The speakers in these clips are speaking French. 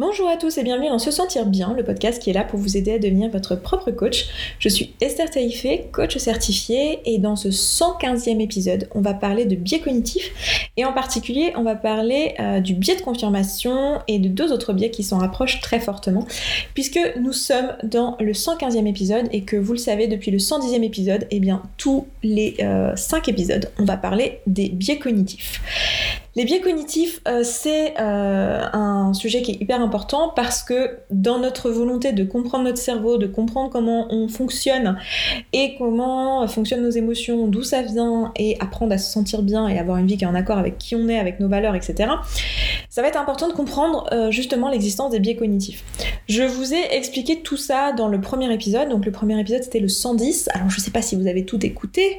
Bonjour à tous et bienvenue dans Se Sentir Bien, le podcast qui est là pour vous aider à devenir votre propre coach. Je suis Esther Taïfé, coach certifié, et dans ce 115e épisode, on va parler de biais cognitifs, et en particulier, on va parler euh, du biais de confirmation et de deux autres biais qui s'en rapprochent très fortement, puisque nous sommes dans le 115e épisode et que vous le savez, depuis le 110e épisode, eh bien tous les 5 euh, épisodes, on va parler des biais cognitifs. Les biais cognitifs, euh, c'est euh, un sujet qui est hyper important parce que dans notre volonté de comprendre notre cerveau, de comprendre comment on fonctionne et comment fonctionnent nos émotions, d'où ça vient et apprendre à se sentir bien et avoir une vie qui est en accord avec qui on est, avec nos valeurs, etc., ça va être important de comprendre euh, justement l'existence des biais cognitifs. Je vous ai expliqué tout ça dans le premier épisode, donc le premier épisode c'était le 110, alors je sais pas si vous avez tout écouté,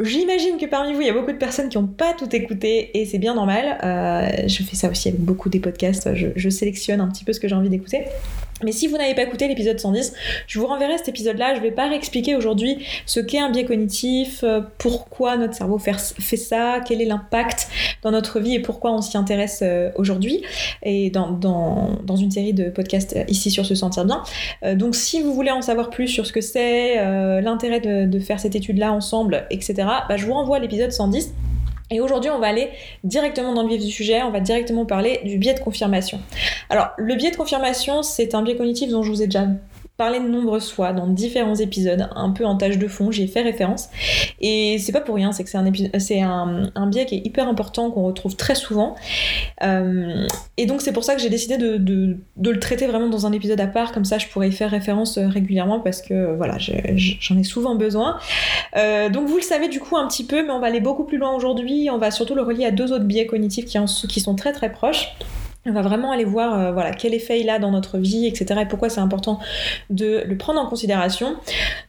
j'imagine que parmi vous il y a beaucoup de personnes qui n'ont pas tout écouté et c'est bien normal. Euh, je fais ça aussi avec beaucoup des podcasts. Je, sélectionne un petit peu ce que j'ai envie d'écouter. Mais si vous n'avez pas écouté l'épisode 110, je vous renverrai cet épisode-là. Je ne vais pas réexpliquer aujourd'hui ce qu'est un biais cognitif, euh, pourquoi notre cerveau fait ça, quel est l'impact dans notre vie et pourquoi on s'y intéresse euh, aujourd'hui et dans, une série de podcasts ici sur Se Sentir Bien. donc si vous voulez en savoir plus sur ce que c'est, l'intérêt de, de, faire cette étude-là ensemble, etc., bah, je vous renvoie à l'épisode 110 et aujourd'hui, on va aller directement dans le vif du sujet, on va directement parler du biais de confirmation. Alors, le biais de confirmation, c'est un biais cognitif dont je vous ai déjà parlé de nombreuses fois dans différents épisodes, un peu en tâche de fond, j'y ai fait référence. Et c'est pas pour rien, c'est que c'est un, un, biais qui est hyper important, qu'on retrouve très souvent. Euh, et donc c'est pour ça que j'ai décidé de, le traiter vraiment dans un épisode à part, comme ça je pourrais y faire référence euh, régulièrement parce que voilà, j'en ai, souvent besoin. Euh, donc vous le savez du coup un petit peu, mais on va aller beaucoup plus loin aujourd'hui. On va surtout le relier à deux autres biais cognitifs qui, qui sont très très proches. On va vraiment aller voir euh, voilà, quel effet il a dans notre vie, etc. et pourquoi c'est important de le prendre en considération.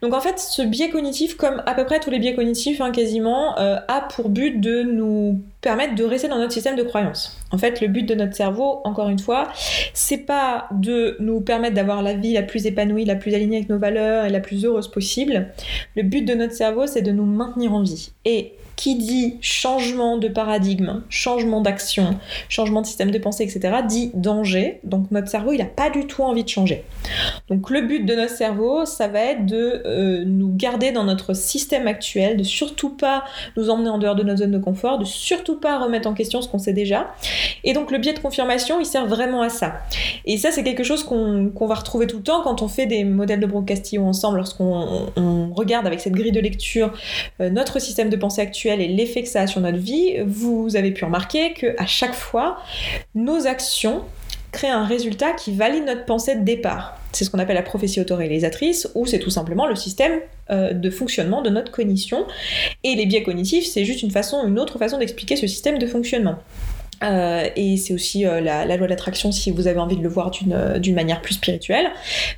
Donc en fait, ce biais cognitif, comme à peu près tous les biais cognitifs hein, quasiment, euh, a pour but de nous permettre de rester dans notre système de croyance. En fait, le but de notre cerveau, encore une fois, c'est pas de nous permettre d'avoir la vie la plus épanouie, la plus alignée avec nos valeurs et la plus heureuse possible. Le but de notre cerveau, c'est de nous maintenir en vie. Et qui dit changement de paradigme, changement d'action, changement de système de pensée, etc., dit danger. Donc notre cerveau, il n'a pas du tout envie de changer. Donc le but de notre cerveau, ça va être de euh, nous garder dans notre système actuel, de surtout pas nous emmener en dehors de notre zone de confort, de surtout pas remettre en question ce qu'on sait déjà. Et donc le biais de confirmation, il sert vraiment à ça. Et ça, c'est quelque chose qu'on va retrouver tout le temps quand on fait des modèles de Brocastillon ensemble, lorsqu'on regarde avec cette grille de lecture euh, notre système de pensée actuel et l'effet que ça a sur notre vie, vous avez pu remarquer que à chaque fois, nos actions créent un résultat qui valide notre pensée de départ. C'est ce qu'on appelle la prophétie autoréalisatrice, ou c'est tout simplement le système euh, de fonctionnement de notre cognition. Et les biais cognitifs, c'est juste une façon, une autre façon d'expliquer ce système de fonctionnement. Euh, et c'est aussi euh, la, loi d'attraction si vous avez envie de le voir euh, d'une manière plus spirituelle.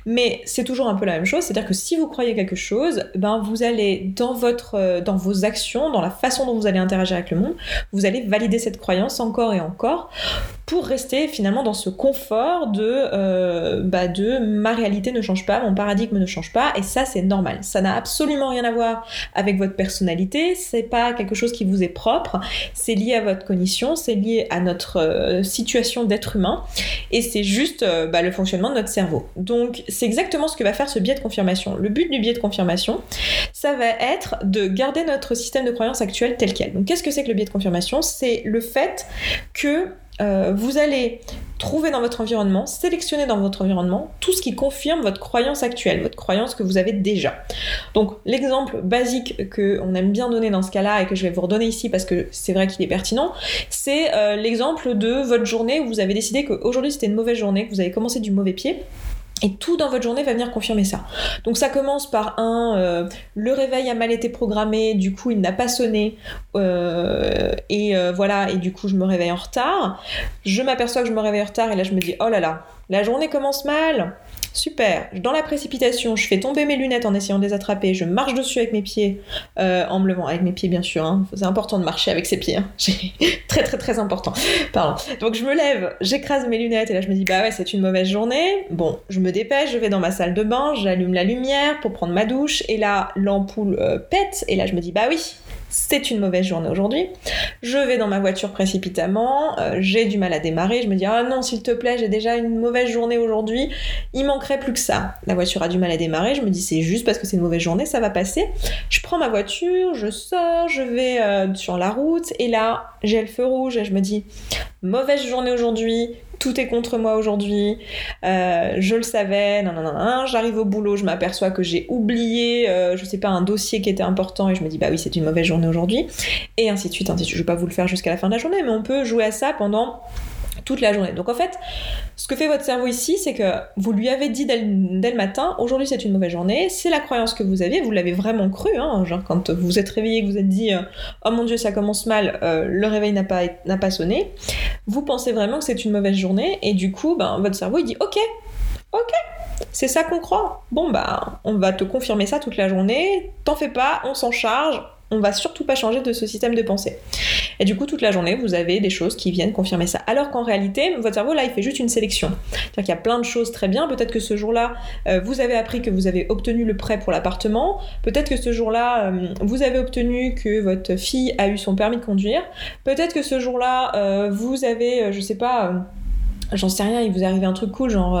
Mais c'est toujours un peu la même chose, c'est-à-dire que si vous croyez quelque chose, ben vous allez dans votre, dans vos actions, dans la façon dont vous allez interagir avec le monde, vous allez valider cette croyance encore et encore pour rester finalement dans ce confort de, bah de ma réalité ne change pas, mon paradigme ne change pas, et ça c'est normal. Ça n'a absolument rien à voir avec votre personnalité, c'est pas quelque chose qui vous est propre, c'est lié à votre cognition, c'est lié à notre euh, situation d'être humain et c'est juste euh, bah, le fonctionnement de notre cerveau. Donc c'est exactement ce que va faire ce biais de confirmation. Le but du biais de confirmation, ça va être de garder notre système de croyance actuel tel quel. Donc qu'est-ce que c'est que le biais de confirmation? C'est le fait que euh, vous allez trouver dans votre environnement, sélectionner dans votre environnement tout ce qui confirme votre croyance actuelle, votre croyance que vous avez déjà. Donc l'exemple basique que on aime bien donner dans ce cas-là et que je vais vous redonner ici parce que c'est vrai qu'il est pertinent, c'est euh, l'exemple de votre journée où vous avez décidé qu'aujourd'hui c'était une mauvaise journée, que vous avez commencé du mauvais pied et tout dans votre journée va venir confirmer ça. Donc ça commence par un, euh, le réveil a mal été programmé, du coup il n'a pas sonné, euh, et euh, voilà, et du coup je me réveille en retard. Je m'aperçois que je me réveille en retard et là je me dis, oh là là, la journée commence mal, Super. Dans la précipitation, je fais tomber mes lunettes en essayant de les attraper. Je marche dessus avec mes pieds, euh, en me levant avec mes pieds bien sûr. Hein. C'est important de marcher avec ses pieds. Hein. très très très important. Donc je me lève, j'écrase mes lunettes et là je me dis bah ouais c'est une mauvaise journée. Bon, je me dépêche, je vais dans ma salle de bain, j'allume la lumière pour prendre ma douche et là l'ampoule euh, pète et là je me dis bah oui c'est une mauvaise journée aujourd'hui. Je vais dans ma voiture précipitamment, euh, j'ai du mal à démarrer, je me dis ah non s'il te plaît j'ai déjà une mauvaise journée aujourd'hui, il manquerait plus que ça. La voiture a du mal à démarrer, je me dis c'est juste parce que c'est une mauvaise journée, ça va passer. Je prends ma voiture, je sors, je vais euh, sur la route et là j'ai le feu rouge et je me dis mauvaise journée aujourd'hui, tout est contre moi aujourd'hui, euh, je le savais, non, non, non, non. j'arrive au boulot, je m'aperçois que j'ai oublié, euh, je sais pas, un dossier qui était important et je me dis, bah oui, c'est une mauvaise journée aujourd'hui, et ainsi de suite, ainsi de suite. Je vais pas vous le faire jusqu'à la fin de la journée, mais on peut jouer à ça pendant la journée. Donc en fait, ce que fait votre cerveau ici, c'est que vous lui avez dit dès le, matin, aujourd'hui c'est une mauvaise journée, c'est la croyance que vous aviez, vous l'avez vraiment cru, hein, genre quand vous vous êtes réveillé, que vous êtes dit, euh, oh mon dieu ça commence mal, euh, le réveil n'a pas, n'a pas sonné, vous pensez vraiment que c'est une mauvaise journée, et du coup, ben, votre cerveau il dit, ok, ok, c'est ça qu'on croit. Bon bah, on va te confirmer ça toute la journée, t'en fais pas, on s'en charge, on va surtout pas changer de ce système de pensée. Et du coup, toute la journée, vous avez des choses qui viennent confirmer ça. Alors qu'en réalité, votre cerveau, là, il fait juste une sélection. C'est-à-dire qu'il y a plein de choses très bien. Peut-être que ce jour-là, euh, vous avez appris que vous avez obtenu le prêt pour l'appartement. Peut-être que ce jour-là, euh, vous avez obtenu que votre fille a eu son permis de conduire. Peut-être que ce jour-là, euh, vous avez, je sais pas, j'en sais rien, il vous est arrivé un truc cool, genre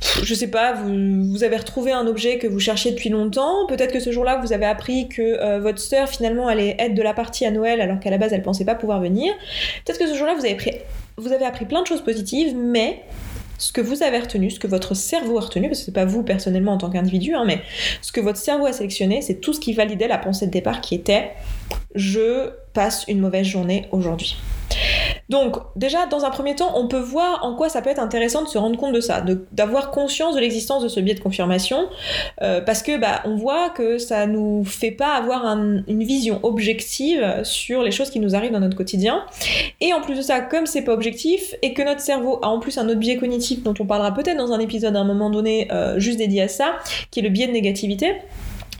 je sais pas, vous, avez retrouvé un objet que vous cherchiez depuis longtemps. Peut-être que ce jour-là, vous avez appris que euh, votre sœur finalement allait être de la partie à Noël alors qu'à la base elle pensait pas pouvoir venir. Peut-être que ce jour-là, vous avez, vous avez appris plein de choses positives, mais ce que vous avez retenu, ce que votre cerveau a retenu, parce que c'est pas vous personnellement en tant qu'individu, hein, mais ce que votre cerveau a sélectionné, c'est tout ce qui validait la pensée de départ qui était je passe une mauvaise journée aujourd'hui. Donc déjà, dans un premier temps, on peut voir en quoi ça peut être intéressant de se rendre compte de ça, d'avoir conscience de l'existence de ce biais de confirmation, euh, parce que bah, on voit que ça nous fait pas avoir une vision objective sur les choses qui nous arrivent dans notre quotidien. Et en plus de ça, comme c'est pas objectif et que notre cerveau a en plus un autre biais cognitif dont on parlera peut-être dans un épisode à un moment donné euh, juste dédié à ça, qui est le biais de négativité.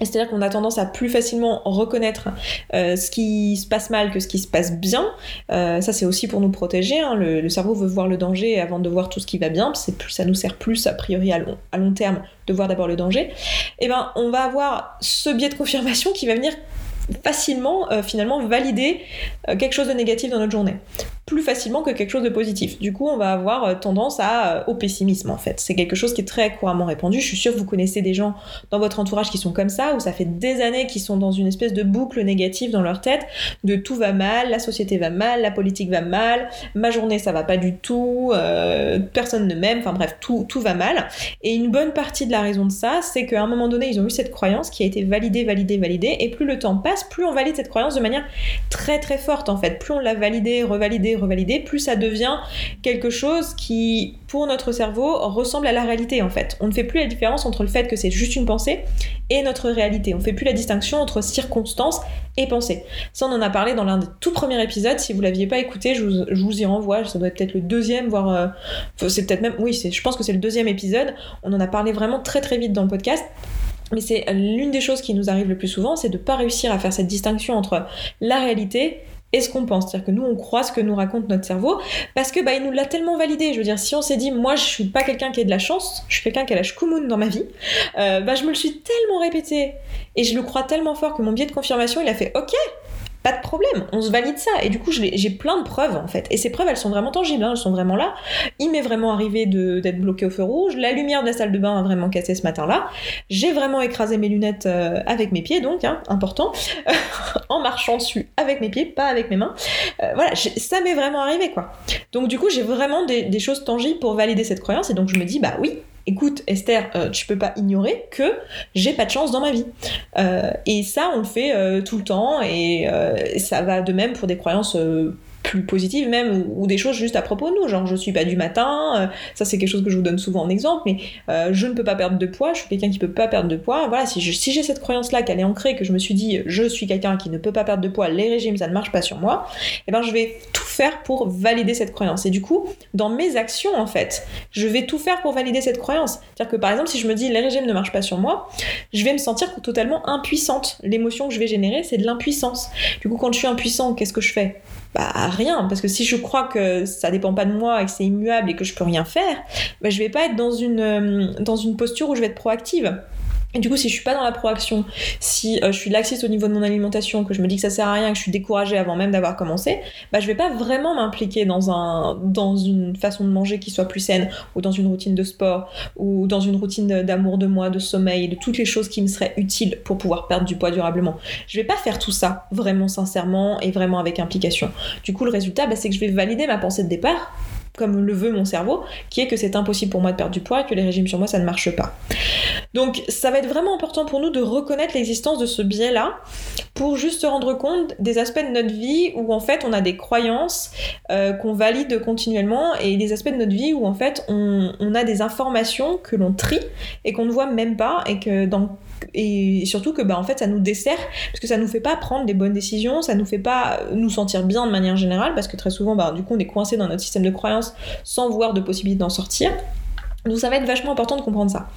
C'est-à-dire qu'on a tendance à plus facilement reconnaître euh, ce qui se passe mal que ce qui se passe bien. Euh, ça, c'est aussi pour nous protéger. Hein. Le, cerveau veut voir le danger avant de voir tout ce qui va bien. Ça nous sert plus, a priori, à long, à long terme, de voir d'abord le danger. Et eh ben, on va avoir ce biais de confirmation qui va venir facilement euh, finalement valider quelque chose de négatif dans notre journée plus facilement que quelque chose de positif. Du coup, on va avoir euh, tendance euh, au pessimisme en fait. C'est quelque chose qui est très couramment répandu. Je suis sûre que vous connaissez des gens dans votre entourage qui sont comme ça, où ça fait des années qu'ils sont dans une espèce de boucle négative dans leur tête, de tout va mal, la société va mal, la politique va mal, ma journée ça va pas du tout, euh, personne ne m'aime, enfin bref, tout, tout va mal. Et une bonne partie de la raison de ça, c'est qu'à un moment donné, ils ont eu cette croyance qui a été validée, validée, validée, et plus le temps passe, plus on valide cette croyance de manière très très forte en fait. Plus on l'a validée, revalidée, revalider, plus ça devient quelque chose qui, pour notre cerveau, ressemble à la réalité en fait. On ne fait plus la différence entre le fait que c'est juste une pensée et notre réalité. On ne fait plus la distinction entre circonstance et pensée. Ça, on en a parlé dans l'un des tout premiers épisodes. Si vous l'aviez pas écouté, je vous, y renvoie. Ça doit être peut-être le deuxième, voire euh, c'est peut-être même, oui, je pense que c'est le deuxième épisode. On en a parlé vraiment très très vite dans le podcast. Mais c'est l'une des choses qui nous arrive le plus souvent, c'est de ne pas réussir à faire cette distinction entre la réalité et ce qu'on pense. C'est-à-dire que nous, on croit ce que nous raconte notre cerveau parce que bah, il nous l'a tellement validé. Je veux dire, si on s'est dit, moi, je suis pas quelqu'un qui a de la chance, je suis quelqu'un qui a la shkumun dans ma vie, euh, bah, je me le suis tellement répété et je le crois tellement fort que mon biais de confirmation, il a fait, ok, pas de problème, on se valide ça. Et du coup, j'ai plein de preuves en fait. Et ces preuves, elles sont vraiment tangibles, hein, elles sont vraiment là. Il m'est vraiment arrivé d'être bloqué au feu rouge. La lumière de la salle de bain a vraiment cassé ce matin-là. J'ai vraiment écrasé mes lunettes euh, avec mes pieds, donc hein, important, en marchant dessus avec mes pieds, pas avec mes mains. Euh, voilà, ça m'est vraiment arrivé quoi. Donc du coup, j'ai vraiment des, des choses tangibles pour valider cette croyance. Et donc je me dis, bah oui, écoute Esther, euh, tu peux pas ignorer que j'ai pas de chance dans ma vie. Euh, et ça, on le fait euh, tout le temps et ça va de même pour des croyances plus positives même ou, des choses juste à propos de nous genre je suis pas du matin euh, ça c'est quelque chose que je vous donne souvent en exemple mais euh, je ne peux pas perdre de poids je suis quelqu'un qui peut pas perdre de poids voilà si j'ai cette croyance là qu'elle est ancrée que je me suis dit je suis quelqu'un qui ne peut pas perdre de poids les régimes ça ne marche pas sur moi et eh ben je vais tout faire pour valider cette croyance. Et du coup dans mes actions en fait je vais tout faire pour valider cette croyance. C'est à dire que par exemple si je me dis les régimes ne marchent pas sur moi je vais me sentir totalement impuissante. L'émotion que je vais générer c'est de l'impuissance. Du coup quand je suis impuissant qu'est-ce que je fais? Bah rien, parce que si je crois que ça dépend pas de moi et que c'est immuable et que je peux rien faire, bah, je vais pas être dans une, euh, dans une posture où je vais être proactive. Et du coup, si je suis pas dans la proaction, si euh, je suis laxiste au niveau de mon alimentation, que je me dis que ça sert à rien, que je suis découragée avant même d'avoir commencé, bah je vais pas vraiment m'impliquer dans un dans une façon de manger qui soit plus saine, ou dans une routine de sport, ou dans une routine d'amour de moi, de sommeil, de toutes les choses qui me seraient utiles pour pouvoir perdre du poids durablement. Je vais pas faire tout ça vraiment sincèrement et vraiment avec implication. Du coup, le résultat, bah, c'est que je vais valider ma pensée de départ comme le veut mon cerveau, qui est que c'est impossible pour moi de perdre du poids, que les régimes sur moi ça ne marche pas. Donc ça va être vraiment important pour nous de reconnaître l'existence de ce biais-là pour juste se rendre compte des aspects de notre vie où en fait on a des croyances euh, qu'on valide continuellement et des aspects de notre vie où en fait on, a des informations que l'on trie et qu'on ne voit même pas et que et surtout que bah en fait ça nous dessert parce que ça nous fait pas prendre des bonnes décisions ça nous fait pas nous sentir bien de manière générale parce que très souvent bah du coup on est coincé dans notre système de croyances sans voir de possibilité d'en sortir donc ça va être vachement important de comprendre ça.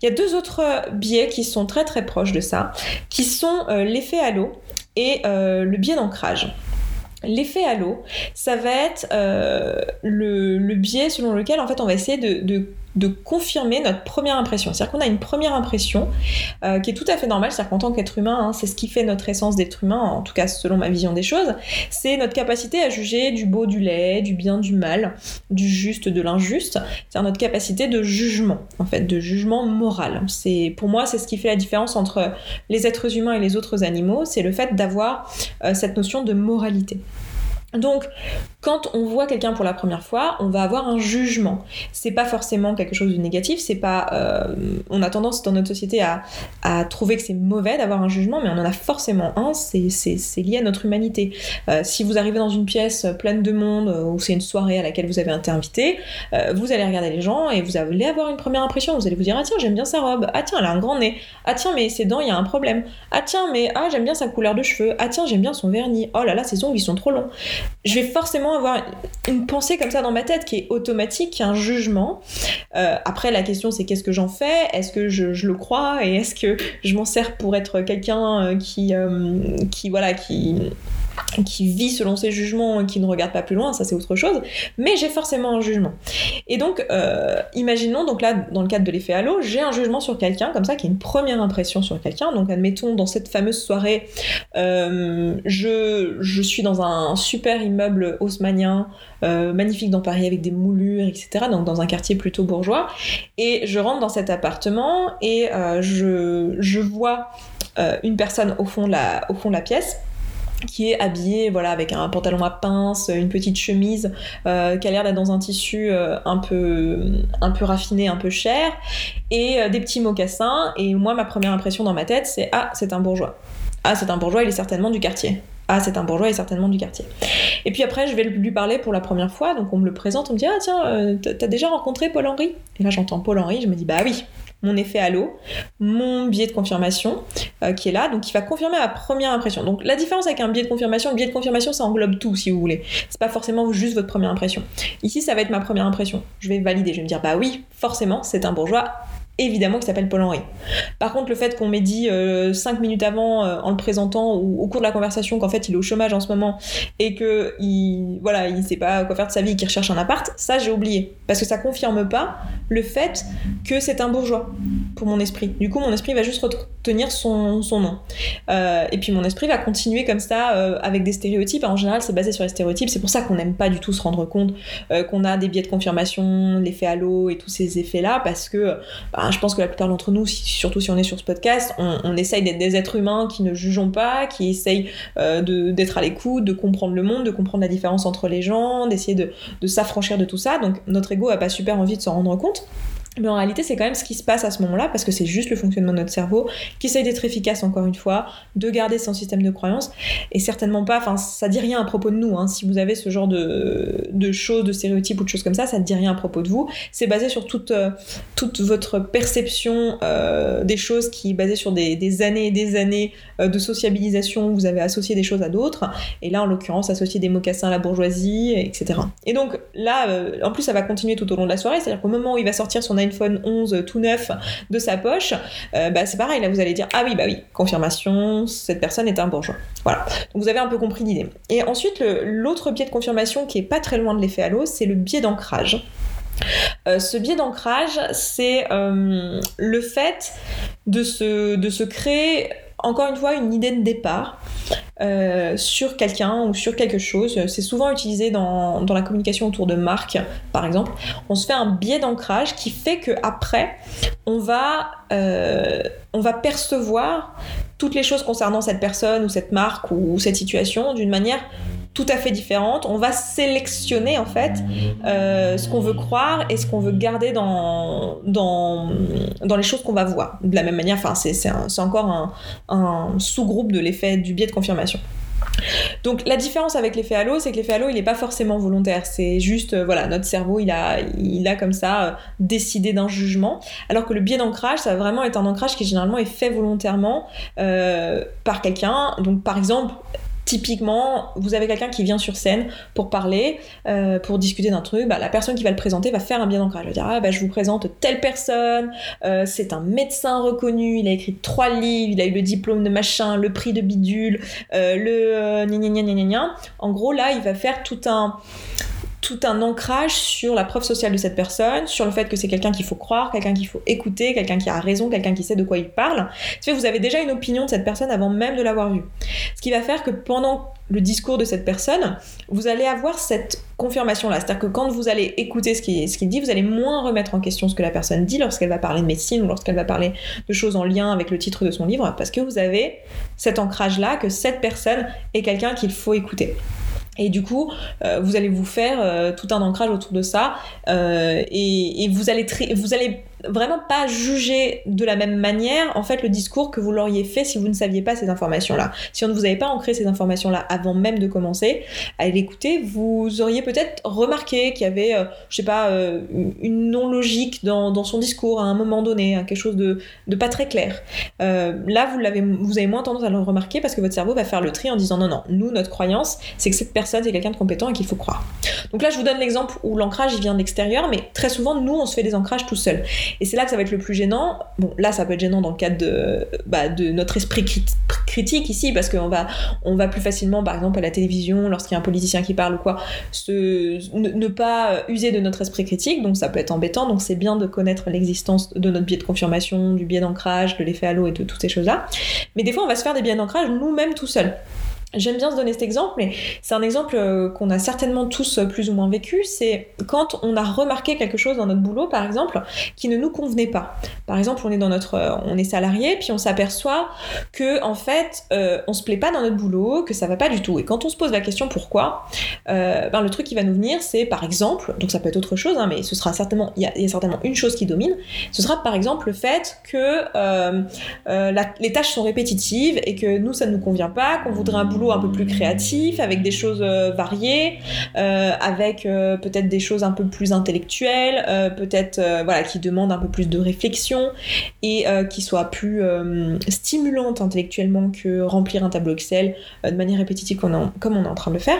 Il y a deux autres biais qui sont très très proches de ça, qui sont euh, l'effet halo et euh, le biais d'ancrage. L'effet halo, ça va être euh, le, biais selon lequel en fait on va essayer de de confirmer notre première impression. C'est-à-dire qu'on a une première impression euh, qui est tout à fait normale, c'est-à-dire qu'en tant qu'être humain, hein, c'est ce qui fait notre essence d'être humain, en tout cas selon ma vision des choses, c'est notre capacité à juger du beau, du laid, du bien, du mal, du juste, de l'injuste, c'est-à-dire notre capacité de jugement, en fait, de jugement moral. C'est Pour moi, c'est ce qui fait la différence entre les êtres humains et les autres animaux, c'est le fait d'avoir euh, cette notion de moralité. Donc, quand on voit quelqu'un pour la première fois, on va avoir un jugement. C'est pas forcément quelque chose de négatif, c'est pas. Euh, on a tendance dans notre société à, trouver que c'est mauvais d'avoir un jugement, mais on en a forcément un, c'est lié à notre humanité. Euh, si vous arrivez dans une pièce pleine de monde, euh, ou c'est une soirée à laquelle vous avez été invité, vous allez regarder les gens et vous allez avoir une première impression. Vous allez vous dire Ah tiens, j'aime bien sa robe. Ah tiens, elle a un grand nez. Ah tiens, mais ses dents, il y a un problème. Ah tiens, mais ah, j'aime bien sa couleur de cheveux. Ah tiens, j'aime bien son vernis. Oh là là, ses ongles, ils sont trop longs je vais forcément avoir une pensée comme ça dans ma tête qui est automatique, qui est un jugement. Euh, après, la question c'est qu'est-ce que j'en fais? Est-ce que je, le crois? Et est-ce que je m'en sers pour être quelqu'un euh, euh, qui, voilà, qui qui vit selon ses jugements et qui ne regarde pas plus loin, ça c'est autre chose, mais j'ai forcément un jugement. Et donc, euh, imaginons, donc là, dans le cadre de l'effet halo, j'ai un jugement sur quelqu'un, comme ça, qui est une première impression sur quelqu'un. Donc, admettons, dans cette fameuse soirée, euh, je, suis dans un super immeuble haussmanien, euh, magnifique dans Paris, avec des moulures, etc., donc dans un quartier plutôt bourgeois, et je rentre dans cet appartement et je, vois une personne au fond de la pièce qui est habillé voilà avec un pantalon à pince, une petite chemise euh, qui a l'air d'être dans un tissu euh, un peu un peu raffiné, un peu cher et euh, des petits mocassins et moi ma première impression dans ma tête c'est ah c'est un bourgeois. Ah c'est un bourgeois, il est certainement du quartier. Ah, c'est un bourgeois, est certainement du quartier. Et puis après, je vais lui parler pour la première fois, donc on me le présente, on me dit Ah, tiens, t'as déjà rencontré Paul-Henri Et là, j'entends Paul-Henri, je me dis Bah oui, mon effet halo, mon biais de confirmation euh, qui est là, donc qui va confirmer ma première impression. Donc la différence avec un biais de confirmation, le biais de confirmation ça englobe tout si vous voulez. C'est pas forcément juste votre première impression. Ici ça va être ma première impression. Je vais valider, je vais me dire bah oui, forcément c'est un bourgeois évidemment qui s'appelle Paul-Henri. Par contre, le fait qu'on m'ait dit euh, cinq minutes avant, euh, en le présentant, ou au cours de la conversation, qu'en fait il est au chômage en ce moment, et que il, voilà, il sait pas quoi faire de sa vie, qu'il recherche un appart, ça j'ai oublié. Parce que ça confirme pas le fait que c'est un bourgeois, mon esprit. Du coup, mon esprit va juste retenir son, son nom. Euh, et puis mon esprit va continuer comme ça, avec des stéréotypes. En général, c'est basé sur les stéréotypes. C'est pour ça qu'on n'aime pas du tout se rendre compte qu'on a des biais de confirmation, l'effet halo et tous ces effets-là, parce que... Bah, je pense que la plupart d'entre nous, surtout si on est sur ce podcast, on, essaye d'être des êtres humains qui ne jugeons pas, qui essayent euh, d'être à l'écoute, de comprendre le monde, de comprendre la différence entre les gens, d'essayer de, de s'affranchir de tout ça. Donc notre ego a pas super envie de s'en rendre compte. Mais en réalité, c'est quand même ce qui se passe à ce moment-là, parce que c'est juste le fonctionnement de notre cerveau qui essaye d'être efficace, encore une fois, de garder son système de croyance, et certainement pas, enfin, ça dit rien à propos de nous, hein. si vous avez ce genre de, de, choses, de stéréotypes ou de choses comme ça, ça ne dit rien à propos de vous, c'est basé sur toute, euh, toute votre perception euh, des choses qui est basée sur des, années et des années euh, de sociabilisation, vous avez associé des choses à d'autres, et là, en l'occurrence, associer des mocassins à la bourgeoisie, etc. Et donc, là, en plus, ça va continuer tout au long de la soirée, c'est-à-dire qu'au moment où il va sortir son iPhone 11 tout neuf de sa poche, euh, bah, c'est pareil, là vous allez dire ah oui bah oui, confirmation, cette personne est un bourgeois. Voilà. Donc vous avez un peu compris l'idée. Et ensuite l'autre biais de confirmation qui est pas très loin de l'effet halo, c'est le biais d'ancrage. Euh, ce biais d'ancrage, c'est euh, le fait de se, de se créer encore une fois une idée de départ euh, sur quelqu'un ou sur quelque chose. C'est souvent utilisé dans, la communication autour de marques, par exemple. On se fait un biais d'ancrage qui fait que après, on va, euh, on va percevoir toutes les choses concernant cette personne ou cette marque ou cette situation d'une manière tout à fait différente. On va sélectionner en fait euh, ce qu'on veut croire et ce qu'on veut garder dans, les choses qu'on va voir. De la même manière, c'est encore un, un sous-groupe de l'effet du biais de confirmation. Donc la différence avec l'effet halo, c'est que l'effet halo, il n'est pas forcément volontaire. C'est juste, euh, voilà, notre cerveau, il a, il a comme ça euh, décidé d'un jugement. Alors que le biais d'ancrage, ça va vraiment être un ancrage qui généralement est fait volontairement par quelqu'un. Donc par exemple, Typiquement, vous avez quelqu'un qui vient sur scène pour parler, euh, pour discuter d'un truc, bah, la personne qui va le présenter va faire un bien d'ancrage. Elle va dire ah, bah, je vous présente telle personne, euh, c'est un médecin reconnu, il a écrit trois livres, il a eu le diplôme de machin, le prix de bidule, euh, le gna gna gna gna. En gros, là, il va faire tout un tout un ancrage sur la preuve sociale de cette personne, sur le fait que c'est quelqu'un qu'il faut croire, quelqu'un qu'il faut écouter, quelqu'un qui a raison, quelqu'un qui sait de quoi il parle. Fait vous avez déjà une opinion de cette personne avant même de l'avoir vue. Ce qui va faire que pendant le discours de cette personne, vous allez avoir cette confirmation-là. C'est-à-dire que quand vous allez écouter ce qu'il dit, vous allez moins remettre en question ce que la personne dit lorsqu'elle va parler de médecine ou lorsqu'elle va parler de choses en lien avec le titre de son livre, parce que vous avez cet ancrage-là que cette personne est quelqu'un qu'il faut écouter. Et du coup, euh, vous allez vous faire euh, tout un ancrage autour de ça euh, et, vous allez vous allez vraiment pas juger de la même manière en fait le discours que vous l'auriez fait si vous ne saviez pas ces informations-là. Si on ne vous avait pas ancré ces informations-là avant même de commencer à l'écouter, vous auriez peut-être remarqué qu'il y avait, euh, je sais pas, euh, une non-logique dans, dans, son discours à un moment donné, hein, quelque chose de, de, pas très clair. Euh, là, vous, l'avez, vous avez moins tendance à le remarquer parce que votre cerveau va faire le tri en disant non, non, nous, notre croyance, c'est que cette personne, c'est quelqu'un de compétent et qu'il faut croire. Donc là, je vous donne l'exemple où l'ancrage, il vient de l'extérieur, mais très souvent, nous, on se fait des ancrages tout seul. Et c'est là que ça va être le plus gênant. Bon, là, ça peut être gênant dans le cadre de, bah, notre esprit critique ici, parce qu'on va, on va plus facilement, par exemple, à la télévision, lorsqu'il y a un politicien qui parle ou quoi, se, ne, pas user de notre esprit critique, donc ça peut être embêtant. Donc c'est bien de connaître l'existence de notre biais de confirmation, du biais d'ancrage, de l'effet halo et de toutes ces choses-là. Mais des fois, on va se faire des biais d'ancrage nous-mêmes tout seuls. J'aime bien se donner cet exemple, mais c'est un exemple euh, qu'on a certainement tous euh, plus ou moins vécu. C'est quand on a remarqué quelque chose dans notre boulot, par exemple, qui ne nous convenait pas. Par exemple, on est dans notre, euh, on est salarié, puis on s'aperçoit que en fait, euh, on se plaît pas dans notre boulot, que ça va pas du tout. Et quand on se pose la question pourquoi, ben le truc qui va nous venir, c'est par exemple, donc ça peut être autre chose, hein, mais ce sera certainement, il y, a certainement une chose qui domine. Ce sera par exemple le fait que les tâches sont répétitives et que nous ça ne nous convient pas, qu'on voudrait un boulot un peu plus créatif, avec des choses euh, variées, euh, avec euh, peut-être des choses un peu plus intellectuelles, peut-être voilà, qui demandent un peu plus de réflexion et qui soient plus stimulantes intellectuellement que remplir un tableau Excel de manière répétitive comme on est en train de le faire.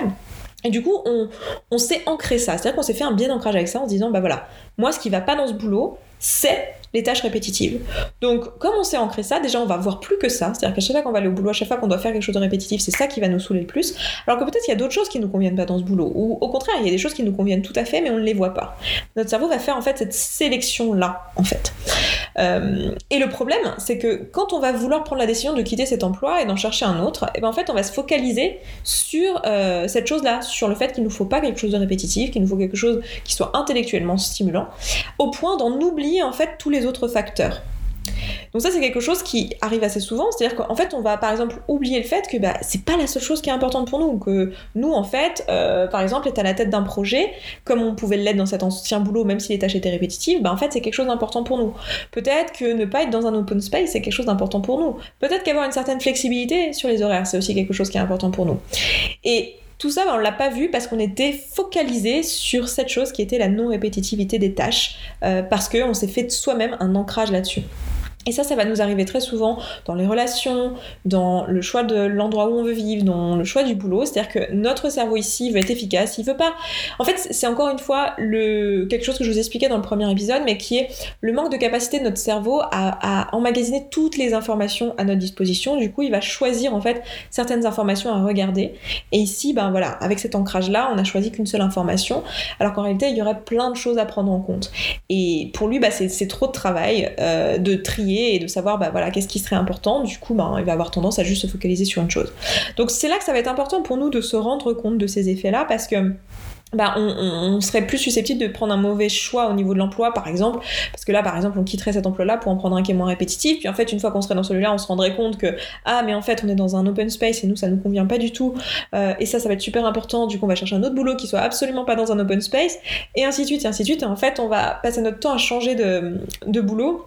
Et du coup, on, on s'est ancré ça. C'est-à-dire qu'on s'est fait un bien ancrage avec ça en se disant, bah voilà, moi, ce qui va pas dans ce boulot, c'est les tâches répétitives. Donc, comme on s'est ancré ça, déjà on va voir plus que ça. C'est-à-dire qu'à chaque fois qu'on va aller au boulot, à chaque fois qu'on doit faire quelque chose de répétitif, c'est ça qui va nous saouler le plus. Alors que peut-être il y a d'autres choses qui nous conviennent pas dans ce boulot. Ou au contraire, il y a des choses qui nous conviennent tout à fait, mais on ne les voit pas. Notre cerveau va faire en fait cette sélection-là, en fait. Euh, et le problème, c'est que quand on va vouloir prendre la décision de quitter cet emploi et d'en chercher un autre, et eh ben en fait on va se focaliser sur euh, cette chose-là, sur le fait qu'il nous faut pas quelque chose de répétitif, qu'il nous faut quelque chose qui soit intellectuellement stimulant, au point d'en oublier en fait tous les autres facteurs. Donc ça c'est quelque chose qui arrive assez souvent, c'est-à-dire qu'en fait on va par exemple oublier le fait que bah, c'est pas la seule chose qui est importante pour nous, que nous en fait, euh, par exemple, être à la tête d'un projet, comme on pouvait l'être dans cet ancien boulot, même si les tâches étaient répétitives, bah en fait c'est quelque chose d'important pour nous. Peut-être que ne pas être dans un open space c'est quelque chose d'important pour nous. Peut-être qu'avoir une certaine flexibilité sur les horaires c'est aussi quelque chose qui est important pour nous. Et tout ça, bah, on l'a pas vu parce qu'on était focalisé sur cette chose qui était la non-répétitivité des tâches, euh, parce qu'on s'est fait soi-même un ancrage là-dessus. Et ça, ça va nous arriver très souvent dans les relations, dans le choix de l'endroit où on veut vivre, dans le choix du boulot. C'est-à-dire que notre cerveau ici veut être efficace, il veut pas. En fait, c'est encore une fois quelque chose que je vous expliquais dans le premier épisode, mais qui est le manque de capacité de notre cerveau à, emmagasiner toutes les informations à notre disposition. Du coup, il va choisir en fait certaines informations à regarder. Et ici, ben voilà, avec cet ancrage-là, on a choisi qu'une seule information, alors qu'en réalité, il y aurait plein de choses à prendre en compte. Et pour lui, bah, c'est trop de travail euh, de trier et de savoir bah, voilà, qu'est-ce qui serait important. Du coup, bah, il va avoir tendance à juste se focaliser sur une chose. Donc c'est là que ça va être important pour nous de se rendre compte de ces effets-là parce que bah, on, serait plus susceptible de prendre un mauvais choix au niveau de l'emploi, par exemple, parce que là, par exemple, on quitterait cet emploi-là pour en prendre un qui est moins répétitif, puis en fait, une fois qu'on serait dans celui-là, on se rendrait compte que, ah, mais en fait, on est dans un open space et nous, ça nous convient pas du tout, euh, et ça, ça va être super important, du coup, on va chercher un autre boulot qui soit absolument pas dans un open space, et ainsi de suite, et ainsi de suite, et en fait, on va passer notre temps à changer de boulot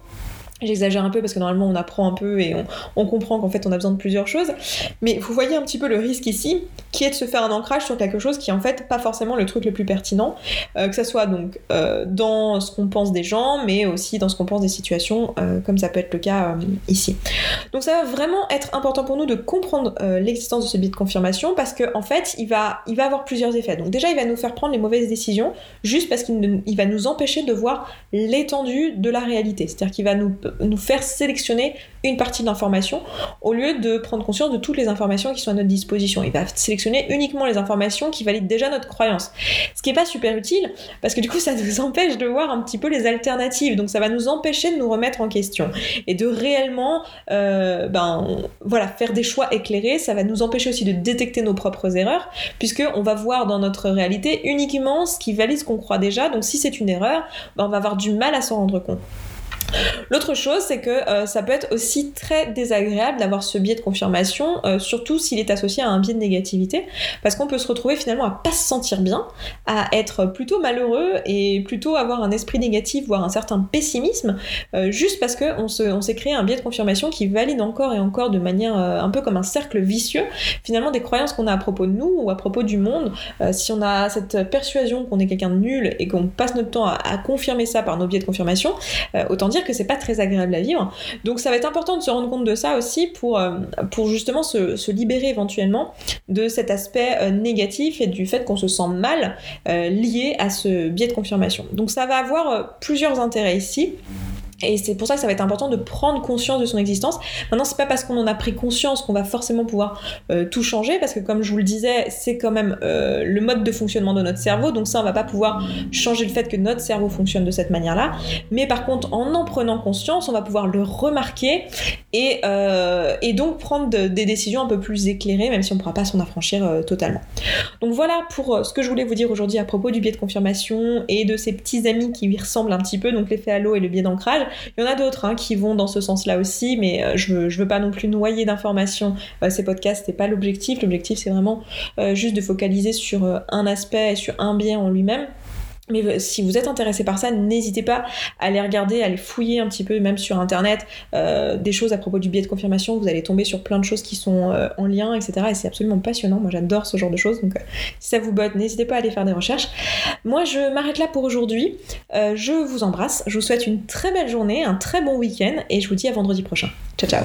J'exagère un peu parce que normalement on apprend un peu et on, comprend qu'en fait on a besoin de plusieurs choses. Mais vous voyez un petit peu le risque ici, qui est de se faire un ancrage sur quelque chose qui est en fait pas forcément le truc le plus pertinent, euh, que ça soit donc euh, dans ce qu'on pense des gens, mais aussi dans ce qu'on pense des situations, euh, comme ça peut être le cas ici. Donc ça va vraiment être important pour nous de comprendre l'existence de ce biais de confirmation parce qu'en en fait il va, il va avoir plusieurs effets. Donc déjà il va nous faire prendre les mauvaises décisions juste parce qu'il va nous empêcher de voir l'étendue de la réalité. C'est-à-dire qu'il va nous nous faire sélectionner une partie de l'information au lieu de prendre conscience de toutes les informations qui sont à notre disposition. Il va sélectionner uniquement les informations qui valident déjà notre croyance. Ce qui n'est pas super utile parce que du coup ça nous empêche de voir un petit peu les alternatives. Donc ça va nous empêcher de nous remettre en question et de réellement euh, ben, faire des choix éclairés. Ça va nous empêcher aussi de détecter nos propres erreurs puisque on va voir dans notre réalité uniquement ce qui valide ce qu'on croit déjà. Donc si c'est une erreur, ben, on va avoir du mal à s'en rendre compte. L'autre chose, c'est que euh, ça peut être aussi très désagréable d'avoir ce biais de confirmation, euh, surtout s'il est associé à un biais de négativité, parce qu'on peut se retrouver finalement à pas se sentir bien, à être plutôt malheureux et plutôt avoir un esprit négatif, voire un certain pessimisme, euh, juste parce qu'on on s'est créé un biais de confirmation qui valide encore et encore de manière un peu comme un cercle vicieux, finalement des croyances qu'on a à propos de nous ou à propos du monde. si on a cette persuasion qu'on est quelqu'un de nul et qu'on passe notre temps à confirmer ça par nos biais de confirmation, autant dire que c'est pas très agréable à vivre. Donc ça va être important de se rendre compte de ça aussi pour, euh, justement se, libérer éventuellement de cet aspect euh, négatif et du fait qu'on se sent mal euh, lié à ce biais de confirmation. Donc ça va avoir plusieurs intérêts ici. Et c'est pour ça que ça va être important de prendre conscience de son existence. Maintenant, c'est pas parce qu'on en a pris conscience qu'on va forcément pouvoir euh, tout changer, parce que comme je vous le disais, c'est quand même euh, le mode de fonctionnement de notre cerveau. Donc ça, on va pas pouvoir changer le fait que notre cerveau fonctionne de cette manière-là. Mais par contre, en en prenant conscience, on va pouvoir le remarquer et, euh, donc prendre des décisions un peu plus éclairées, même si on ne pourra pas s'en affranchir totalement. Donc voilà pour ce que je voulais vous dire aujourd'hui à propos du biais de confirmation et de ces petits amis qui lui ressemblent un petit peu, donc l'effet halo et le biais d'ancrage. Il y en a d'autres hein, qui vont dans ce sens-là aussi, mais euh, je veux, veux pas non plus noyer d'informations euh, ces podcasts, c'est pas l'objectif. L'objectif, c'est vraiment euh, juste de focaliser sur un aspect et sur un bien en lui-même. Mais euh, si vous êtes intéressé par ça, n'hésitez pas à aller regarder, à aller fouiller un petit peu, même sur internet, euh, des choses à propos du biais de confirmation. Vous allez tomber sur plein de choses qui sont euh, en lien, etc. Et c'est absolument passionnant. Moi, j'adore ce genre de choses. Donc, si ça vous botte, n'hésitez pas à aller faire des recherches. Moi, je m'arrête là pour aujourd'hui. je vous embrasse. Je vous souhaite une très belle journée, un très bon week-end, et je vous dis à vendredi prochain. Ciao, ciao.